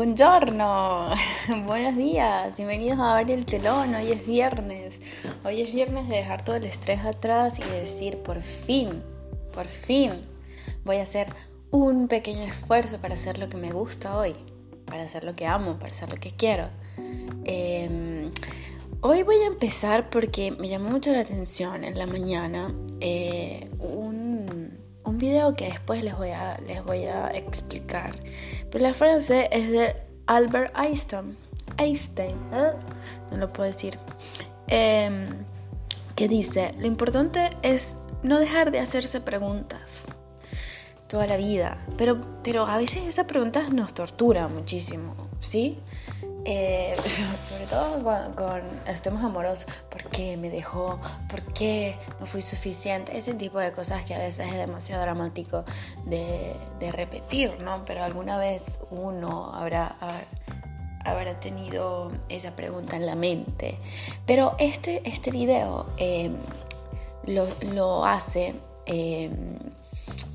Buongiorno, buenos días, bienvenidos a Abrir el Telón, hoy es viernes, hoy es viernes de dejar todo el estrés atrás y decir por fin, por fin voy a hacer un pequeño esfuerzo para hacer lo que me gusta hoy, para hacer lo que amo, para hacer lo que quiero. Em, hoy voy a empezar porque me llamó mucho la atención en la mañana eh, un, un video que después les voy a, les voy a explicar. Pero la frase es de Albert Einstein. Einstein, ¿eh? no lo puedo decir. Em, que dice, lo importante es no dejar de hacerse preguntas toda la vida. Pero, pero a veces esas preguntas nos torturan muchísimo, ¿sí? Eh, sobre todo con, los temas amorosos. ¿Por qué me dejó? ¿Por qué no fui suficiente? Ese tipo de cosas que a veces es demasiado dramático de, repetir, ¿no? Pero alguna vez uno habrá, habrá, tenido esa pregunta en la mente. Pero este, este video em, lo, lo, hace... Em,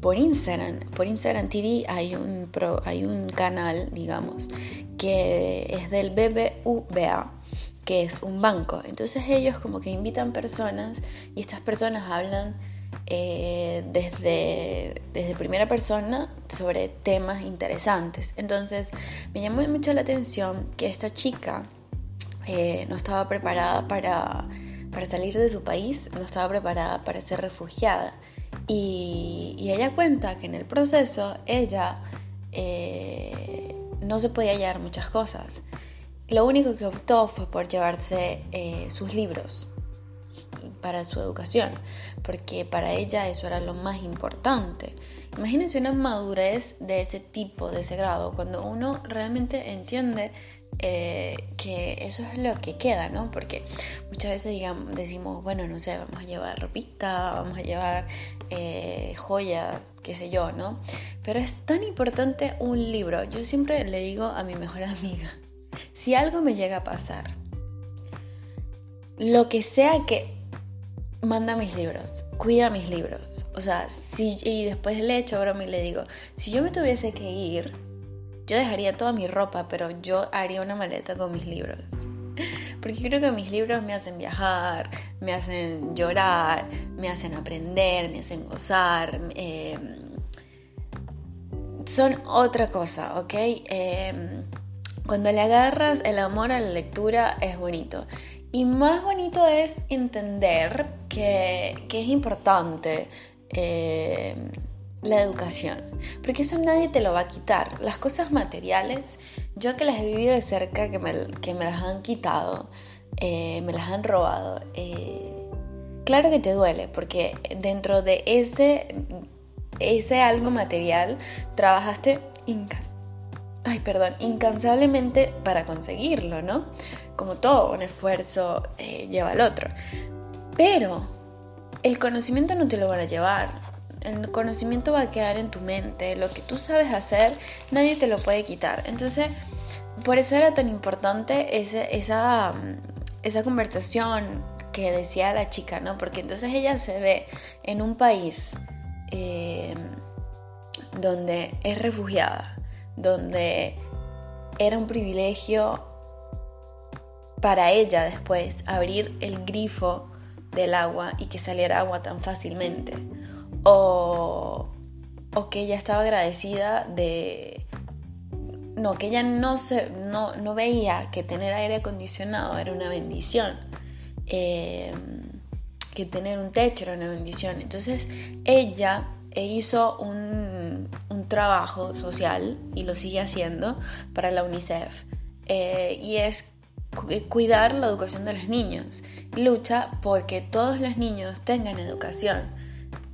por Instagram. Por Instagram TV hay un, hay un canal, digamos, que es del BBVA, que es un banco. Entonces ellos como que invitan personas y estas personas hablan eh, desde, desde primera persona sobre temas interesantes. Entonces me llamó mucho la atención que esta chica eh, no estaba preparada para, para salir de su país, no estaba preparada para ser refugiada. Y, ella cuenta que en el proceso ella eh, no se podía llevar muchas cosas. Lo único que optó fue por llevarse eh, sus libros para su educación, porque para ella eso era lo más importante. Imagínense una madurez de ese tipo, de ese grado, cuando uno realmente entiende eh, que eso es lo que queda, ¿no? Porque muchas veces digamos, decimos, bueno, no sé, vamos a llevar ropita, vamos a llevar eh, joyas, qué sé yo, ¿no? Pero es tan importante un libro. Yo siempre le digo a mi mejor amiga, si algo me llega a pasar, lo que sea que manda mis libros, cuida mis libros. O sea, y después le echo broma y le digo, si yo me tuviese que ir, yo dejaría toda mi ropa, pero yo haría una maleta con mis libros. Porque creo que mis libros me hacen viajar, me hacen llorar, me hacen aprender, me hacen gozar. Em, son otra cosa, ¿ok? Em, cuando le agarras el amor a la lectura es bonito. Y más bonito es entender que, que es importante. Em, la educación, porque eso nadie te lo va a quitar. Las cosas materiales, yo que las he vivido de cerca, que me, que me las han quitado, eh, me las han robado, eh, claro que te duele, porque dentro de ese, ese algo material trabajaste Ay, perdón, incansablemente para conseguirlo, ¿no? Como todo, un esfuerzo eh, lleva al otro. Pero el conocimiento no te lo van a llevar, el conocimiento va a quedar en tu mente, lo que tú sabes hacer, nadie te lo puede quitar. Entonces, por eso era tan importante esa, esa conversación que decía la chica, ¿no? Porque entonces ella se ve en un país eh, donde es refugiada, donde era un privilegio para ella después abrir el grifo del agua y que saliera agua tan fácilmente o, que ella estaba agradecida de... No, que ella no, se, no, veía que tener aire acondicionado era una bendición. Em, que tener un techo era una bendición. Entonces ella hizo un, un, trabajo social y lo sigue haciendo para la UNICEF. Eh, y es cuidar la educación de los niños. Lucha porque todos los niños tengan educación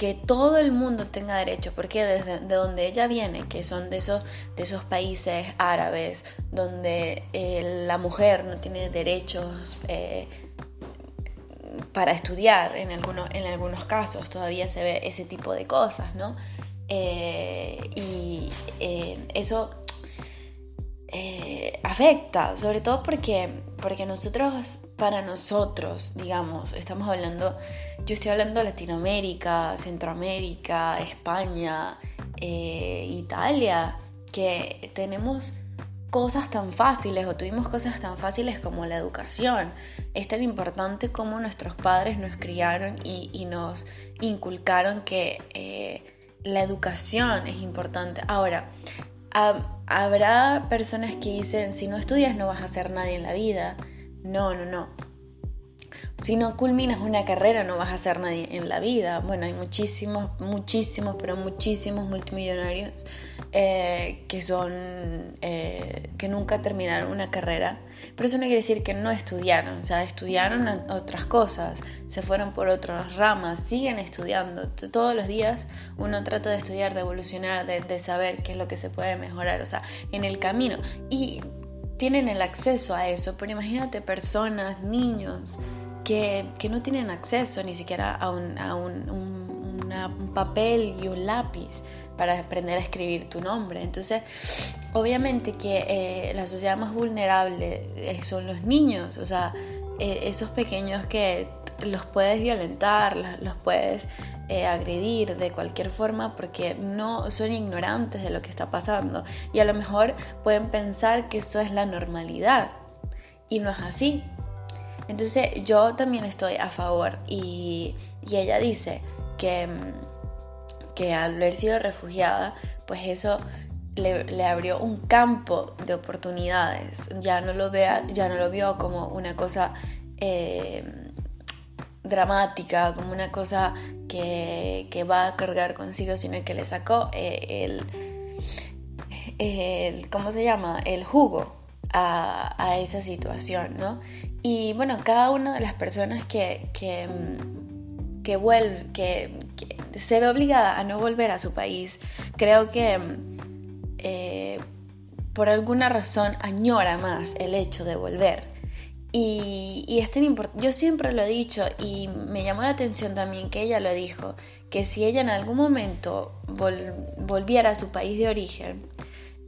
que todo el mundo tenga derecho, porque desde de donde ella viene, que son de esos, de esos países árabes, donde eh, la mujer no tiene derechos eh, para estudiar, en algunos, en algunos casos todavía se ve ese tipo de cosas, ¿no? Eh, y eso afecta, sobre todo porque, porque nosotros para nosotros, digamos, estamos hablando, yo estoy hablando de Latinoamérica, Centroamérica, España, eh, Italia, que tenemos cosas tan fáciles o tuvimos cosas tan fáciles como la educación. Es tan importante como nuestros padres nos criaron y, nos inculcaron que eh, la educación es importante. Ahora, habrá personas que dicen, si no estudias no vas a ser nadie en la vida. No, no, no. Si no culminas una carrera no vas a ser nadie en la vida. Bueno, hay muchísimos, muchísimos, pero muchísimos multimillonarios eh, que son, eh, que nunca terminaron una carrera. Pero eso no quiere decir que no estudiaron, o sea, estudiaron otras cosas, se fueron por otras ramas, siguen estudiando. Todos los días uno trata de estudiar, de evolucionar, de, de saber qué es lo que se puede mejorar, o sea, en el camino. Y tienen el acceso a eso, pero imagínate personas, niños, que, no tienen acceso ni siquiera a, un, papel y un lápiz para aprender a escribir tu nombre. Entonces, obviamente que eh, la sociedad más vulnerable eh, son los niños, o sea, eh, esos pequeños que los puedes violentar, los, puedes agredir de cualquier forma porque no son ignorantes de lo que está pasando y a lo mejor pueden pensar que eso es la normalidad y no es así. Entonces yo también estoy a favor y, ella dice que, mm, que al haber sido refugiada, pues eso le, abrió un campo de oportunidades. Ya no lo, vea, ya no lo vio como una cosa eh, dramática, como una cosa que, va a cargar consigo, sino que le sacó eh, el, el, ¿cómo se llama? El jugo a, esa situación, ¿no? Y bueno, cada una de las personas que, que, mm, que, vuelve, que, se ve obligada a no volver a su país, creo que mm, eh, por alguna razón añora más el hecho de volver. Y, y es tan importante, yo siempre lo he dicho y me llamó la atención también que ella lo dijo, que si ella en algún momento volviera a su país de origen,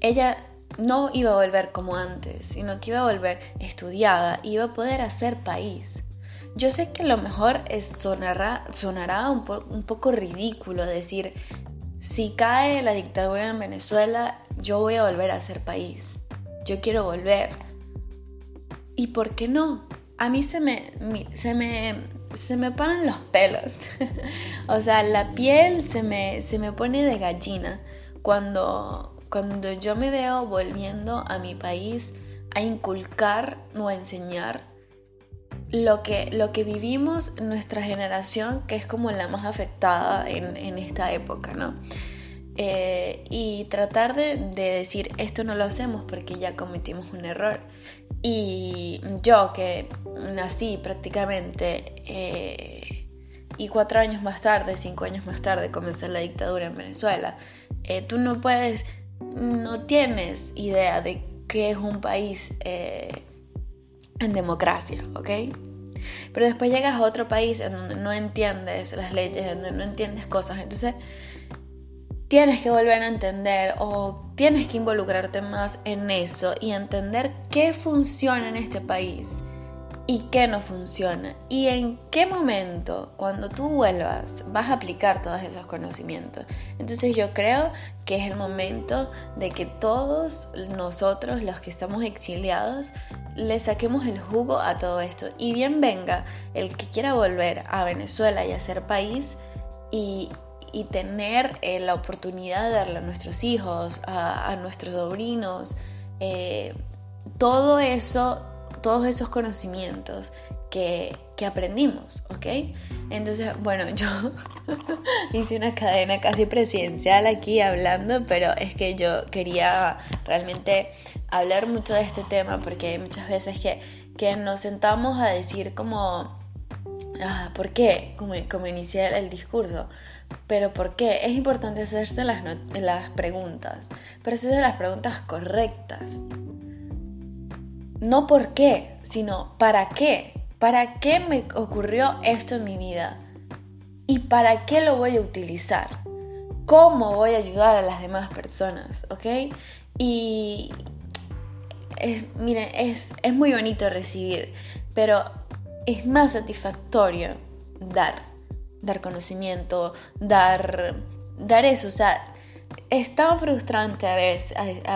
ella no iba a volver como antes, sino que iba a volver estudiada, iba a poder hacer país. Yo sé que lo mejor es sonará, sonará un, un poco ridículo decir, si cae la dictadura en Venezuela, yo voy a volver a hacer país. Yo quiero volver. ¿Y por qué no? A mí se me, se me, se me paran los pelos. o sea, la piel se me, se me pone de gallina cuando, cuando yo me veo volviendo a mi país a inculcar o a enseñar lo que, lo que vivimos nuestra generación, que es como la más afectada en, esta época, ¿no? Eh, y tratar de, decir esto no lo hacemos porque ya cometimos un error. Y yo que nací prácticamente eh, y cuatro años más tarde, cinco años más tarde, comenzó la dictadura en Venezuela, eh, tú no puedes no tienes idea de qué es un país eh, en democracia, ¿ok? Pero después llegas a otro país en donde no entiendes las leyes, en donde no entiendes cosas, entonces tienes que volver a entender o tienes que involucrarte más en eso y entender qué funciona en este país y qué no funciona y en qué momento cuando tú vuelvas vas a aplicar todos esos conocimientos. Entonces yo creo que es el momento de que todos nosotros los que estamos exiliados le saquemos el jugo a todo esto y bien venga el que quiera volver a Venezuela y hacer país y, tener eh, la oportunidad de darle a nuestros hijos, a, nuestros sobrinos, eh, todo eso todos esos conocimientos que, aprendimos, ¿ok? Entonces, bueno, yo hice una cadena casi presidencial aquí hablando, pero es que yo quería realmente hablar mucho de este tema porque hay muchas veces que, que nos sentamos a decir como, ah, ¿por qué? Como, como inicié el discurso. Pero ¿por qué? Es importante hacerse las, las preguntas, pero hacerse las preguntas correctas no por qué, sino para qué. ¿Para qué me ocurrió esto en mi vida? ¿Y para qué lo voy a utilizar? ¿Cómo voy a ayudar a las demás personas? ¿Ok? Y miren, es, es muy bonito recibir, pero es más satisfactorio dar, dar conocimiento, dar, dar eso, o sea, es tan frustrante a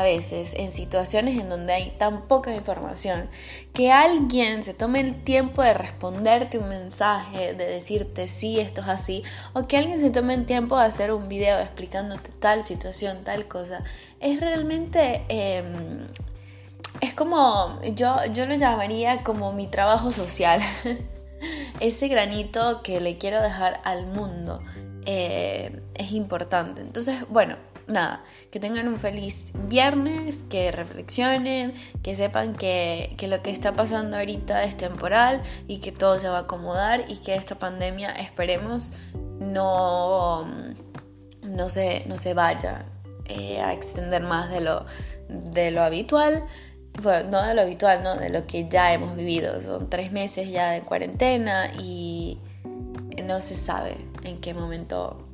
veces, en situaciones en donde hay tan poca información que alguien se tome el tiempo de responderte un mensaje, de decirte sí, esto es así, o que alguien se tome el tiempo de hacer un video explicándote tal situación, tal cosa, es realmente... Em, es como, yo, yo lo llamaría como mi trabajo social. Ese granito que le quiero dejar al mundo eh, es importante. Entonces, bueno, nada, que tengan un feliz viernes, que reflexionen, que sepan que, lo que está pasando ahorita es temporal y que todo se va a acomodar y que esta pandemia esperemos no, no, se, no se vaya eh, a extender más de lo, de lo habitual. Bueno, no de lo habitual, no, de lo que ya hemos vivido. Son tres meses ya de cuarentena y no se sabe en qué momento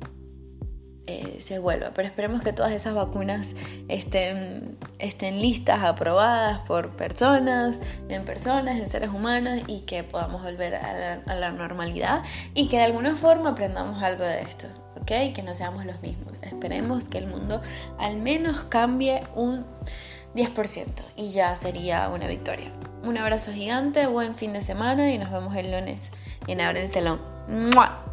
eh, se vuelva. Pero esperemos que todas esas vacunas estén, estén listas, aprobadas por personas, en personas, en seres humanos y que podamos volver a la, normalidad y que de alguna forma aprendamos algo de esto. ¿ok? Que no seamos los mismos. Esperemos que el mundo al menos cambie un 10% y ya sería una victoria. Un abrazo gigante, buen fin de semana y nos vemos el lunes en Abre el Telón. Mouah.